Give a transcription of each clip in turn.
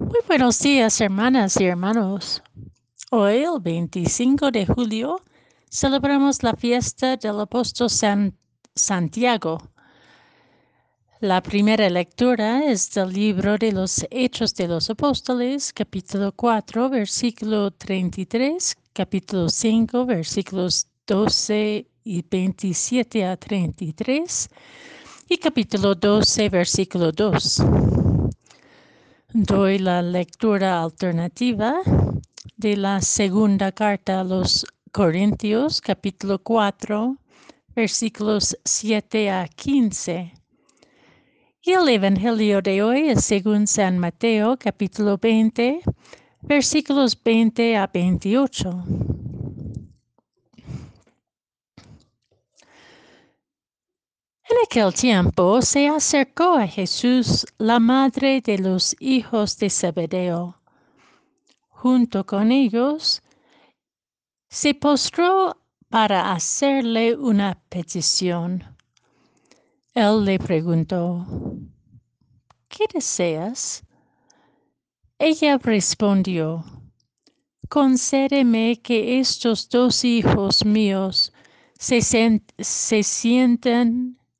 Muy buenos días, hermanas y hermanos. Hoy, el 25 de julio, celebramos la fiesta del apóstol San Santiago. La primera lectura es del libro de los Hechos de los Apóstoles, capítulo 4, versículo 33, capítulo 5, versículos 12 y 27 a 33, y capítulo 12, versículo 2. Doy la lectura alternativa de la segunda carta a los Corintios, capítulo 4, versículos 7 a 15. Y el Evangelio de hoy es según San Mateo, capítulo 20, versículos 20 a 28. Aquel tiempo se acercó a Jesús la madre de los hijos de Zebedeo. Junto con ellos se postró para hacerle una petición. Él le preguntó, ¿qué deseas? Ella respondió, concédeme que estos dos hijos míos se, se sienten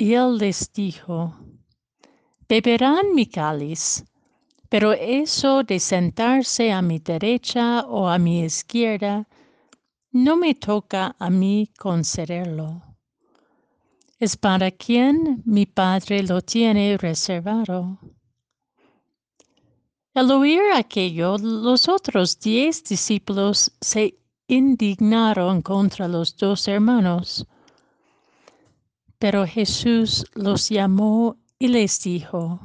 y él les dijo, beberán mi cáliz, pero eso de sentarse a mi derecha o a mi izquierda, no me toca a mí concederlo. Es para quien mi Padre lo tiene reservado. Al oír aquello, los otros diez discípulos se indignaron contra los dos hermanos. Pero Jesús los llamó y les dijo,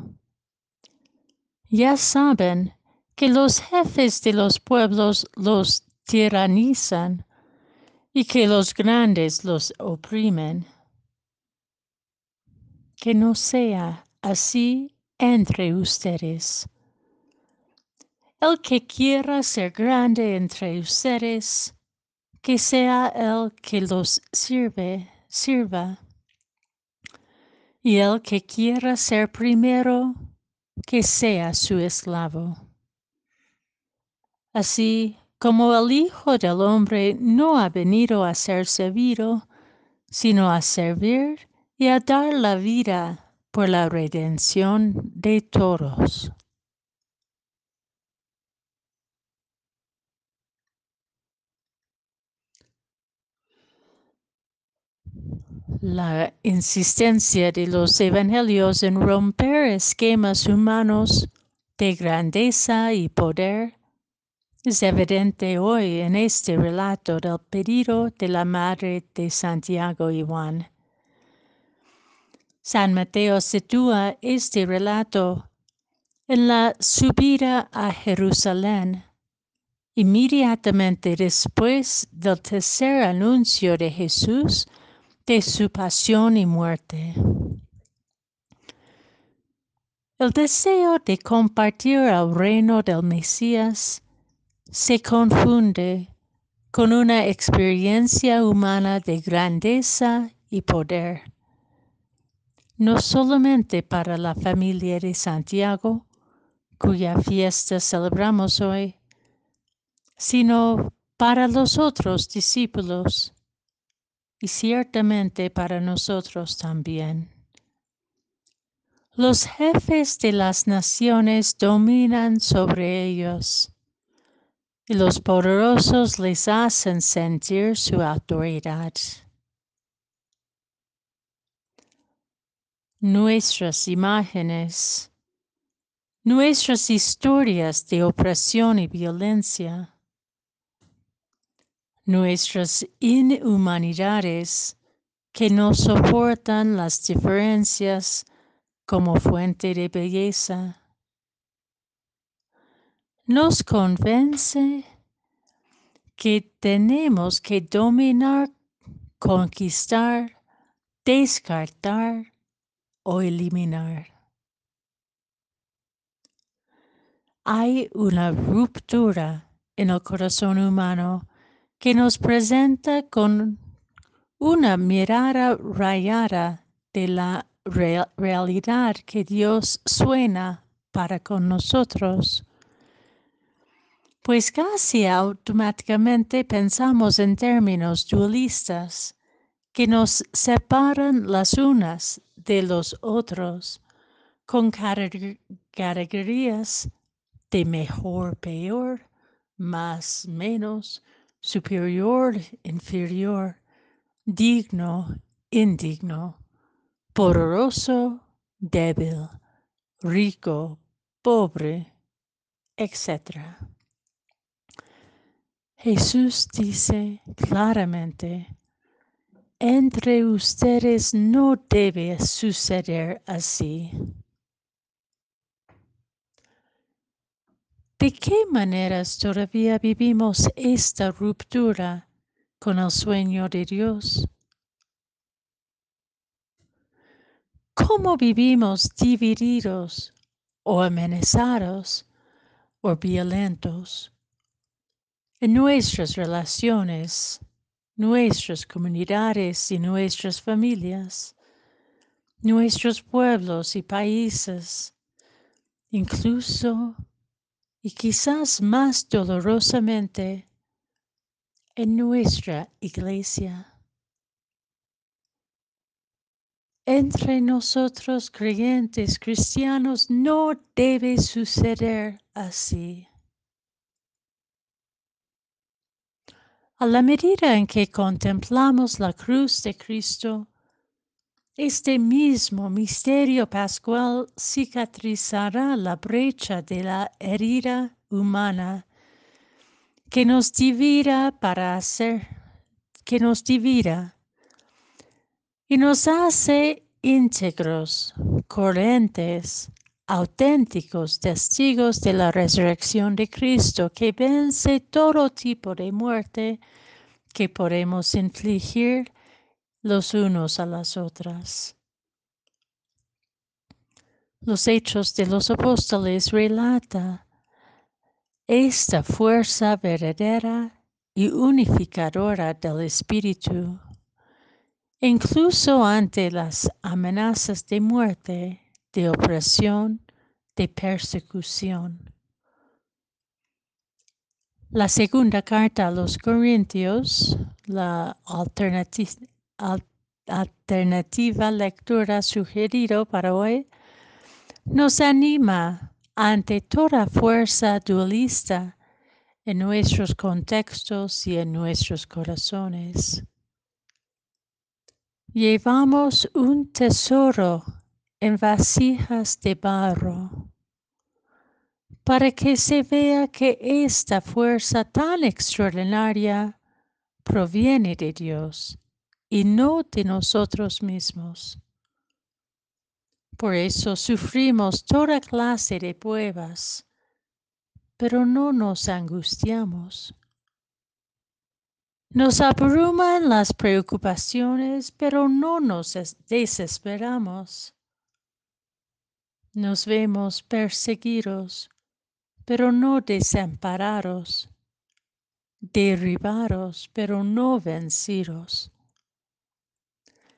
ya saben que los jefes de los pueblos los tiranizan y que los grandes los oprimen. Que no sea así entre ustedes. El que quiera ser grande entre ustedes, que sea el que los sirve, sirva y el que quiera ser primero, que sea su esclavo. Así como el Hijo del Hombre no ha venido a ser servido, sino a servir y a dar la vida por la redención de todos. La insistencia de los evangelios en romper esquemas humanos de grandeza y poder es evidente hoy en este relato del pedido de la madre de Santiago y Juan. San Mateo sitúa este relato en la subida a Jerusalén, inmediatamente después del tercer anuncio de Jesús de su pasión y muerte. El deseo de compartir el reino del Mesías se confunde con una experiencia humana de grandeza y poder, no solamente para la familia de Santiago, cuya fiesta celebramos hoy, sino para los otros discípulos y ciertamente para nosotros también. Los jefes de las naciones dominan sobre ellos y los poderosos les hacen sentir su autoridad. Nuestras imágenes, nuestras historias de opresión y violencia, nuestras inhumanidades que no soportan las diferencias como fuente de belleza. nos convence que tenemos que dominar, conquistar, descartar o eliminar. Hay una ruptura en el corazón humano que nos presenta con una mirada rayada de la realidad que Dios suena para con nosotros. Pues casi automáticamente pensamos en términos dualistas que nos separan las unas de los otros con categorías de mejor, peor, más, menos, superior, inferior, digno, indigno, poderoso, débil, rico, pobre, etc. Jesús dice claramente, entre ustedes no debe suceder así. ¿De qué maneras todavía vivimos esta ruptura con el sueño de Dios? ¿Cómo vivimos divididos o amenazados o violentos en nuestras relaciones, nuestras comunidades y nuestras familias, nuestros pueblos y países, incluso y quizás más dolorosamente en nuestra iglesia. Entre nosotros creyentes cristianos no debe suceder así. A la medida en que contemplamos la cruz de Cristo, este mismo misterio pascual cicatrizará la brecha de la herida humana que nos divida para hacer, que nos divida y nos hace íntegros, corrientes, auténticos testigos de la resurrección de Cristo que vence todo tipo de muerte que podemos infligir los unos a las otras. Los hechos de los apóstoles relata esta fuerza verdadera y unificadora del Espíritu, incluso ante las amenazas de muerte, de opresión, de persecución. La segunda carta a los Corintios, la alternativa alternativa lectura sugerido para hoy nos anima ante toda fuerza dualista en nuestros contextos y en nuestros corazones. Llevamos un tesoro en vasijas de barro para que se vea que esta fuerza tan extraordinaria proviene de Dios y no de nosotros mismos. Por eso sufrimos toda clase de pruebas, pero no nos angustiamos. Nos abruman las preocupaciones, pero no nos desesperamos. Nos vemos perseguidos, pero no desamparados, derribados, pero no vencidos.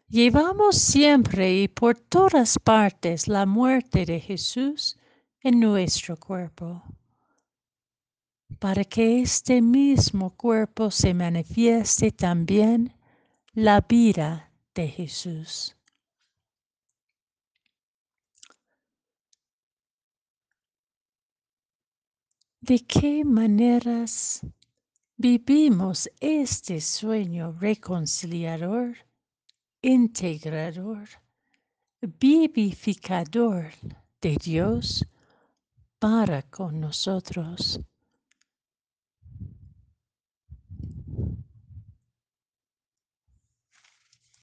Llevamos siempre y por todas partes la muerte de Jesús en nuestro cuerpo, para que este mismo cuerpo se manifieste también la vida de Jesús. ¿De qué maneras vivimos este sueño reconciliador? Integrador, vivificador de Dios para con nosotros.